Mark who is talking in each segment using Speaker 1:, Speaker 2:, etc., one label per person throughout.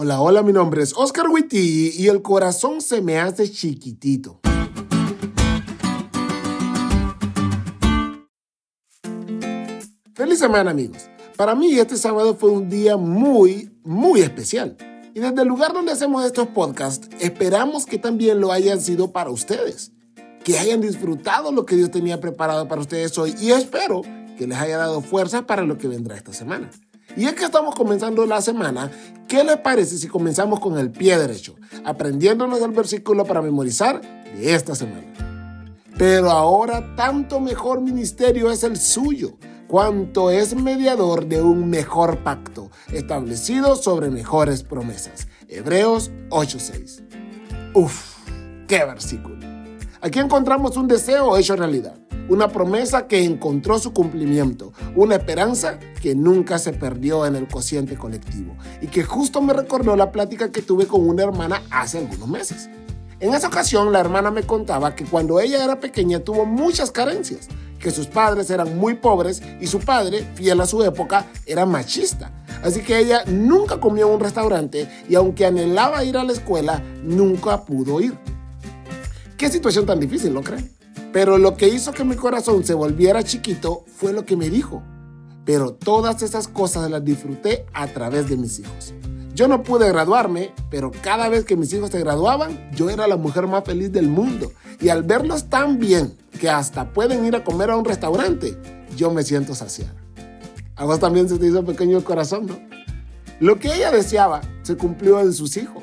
Speaker 1: Hola, hola, mi nombre es Oscar Witty y el corazón se me hace chiquitito. Feliz semana, amigos. Para mí este sábado fue un día muy, muy especial. Y desde el lugar donde hacemos estos podcasts, esperamos que también lo hayan sido para ustedes. Que hayan disfrutado lo que Dios tenía preparado para ustedes hoy y espero que les haya dado fuerza para lo que vendrá esta semana. Y es que estamos comenzando la semana, ¿qué les parece si comenzamos con el pie derecho, aprendiéndonos el versículo para memorizar de esta semana? Pero ahora tanto mejor ministerio es el suyo, cuanto es mediador de un mejor pacto, establecido sobre mejores promesas. Hebreos 8:6. Uf, qué versículo. Aquí encontramos un deseo hecho realidad una promesa que encontró su cumplimiento, una esperanza que nunca se perdió en el cociente colectivo y que justo me recordó la plática que tuve con una hermana hace algunos meses. En esa ocasión la hermana me contaba que cuando ella era pequeña tuvo muchas carencias, que sus padres eran muy pobres y su padre, fiel a su época, era machista. Así que ella nunca comió en un restaurante y aunque anhelaba ir a la escuela, nunca pudo ir. Qué situación tan difícil, ¿lo creen? Pero lo que hizo que mi corazón se volviera chiquito fue lo que me dijo. Pero todas esas cosas las disfruté a través de mis hijos. Yo no pude graduarme, pero cada vez que mis hijos se graduaban, yo era la mujer más feliz del mundo. Y al verlos tan bien que hasta pueden ir a comer a un restaurante, yo me siento saciada. A vos también se te hizo pequeño el corazón, ¿no? Lo que ella deseaba se cumplió en sus hijos.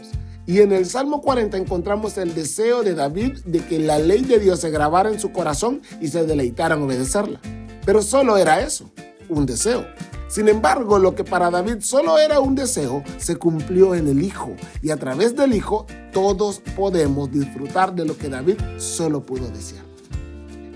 Speaker 1: Y en el Salmo 40 encontramos el deseo de David de que la ley de Dios se grabara en su corazón y se deleitara en obedecerla. Pero solo era eso, un deseo. Sin embargo, lo que para David solo era un deseo, se cumplió en el Hijo. Y a través del Hijo, todos podemos disfrutar de lo que David solo pudo desear.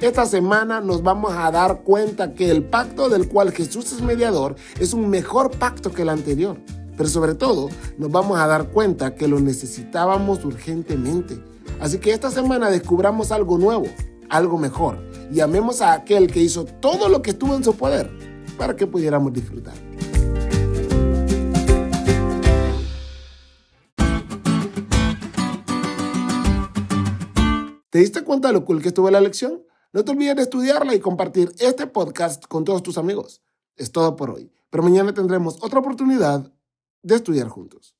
Speaker 1: Esta semana nos vamos a dar cuenta que el pacto del cual Jesús es mediador es un mejor pacto que el anterior. Pero sobre todo, nos vamos a dar cuenta que lo necesitábamos urgentemente. Así que esta semana descubramos algo nuevo, algo mejor, y amemos a aquel que hizo todo lo que estuvo en su poder para que pudiéramos disfrutar. ¿Te diste cuenta de lo cool que estuvo la lección? No te olvides de estudiarla y compartir este podcast con todos tus amigos. Es todo por hoy, pero mañana tendremos otra oportunidad de estudiar juntos.